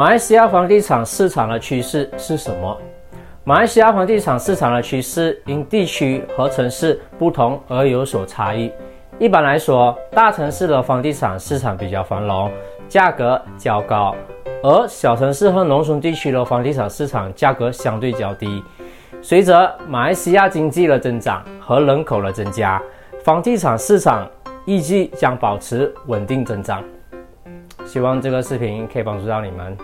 马来西亚房地产市场的趋势是什么？马来西亚房地产市场的趋势因地区和城市不同而有所差异。一般来说大城市的房地产市场比较繁荣价格较高而小城市和农村地区的房地产市场价格相对较低。随着马来西亚经济的增长和人口的增加房地产市场预计将保持稳定增长。希望这个视频可以帮助到你们。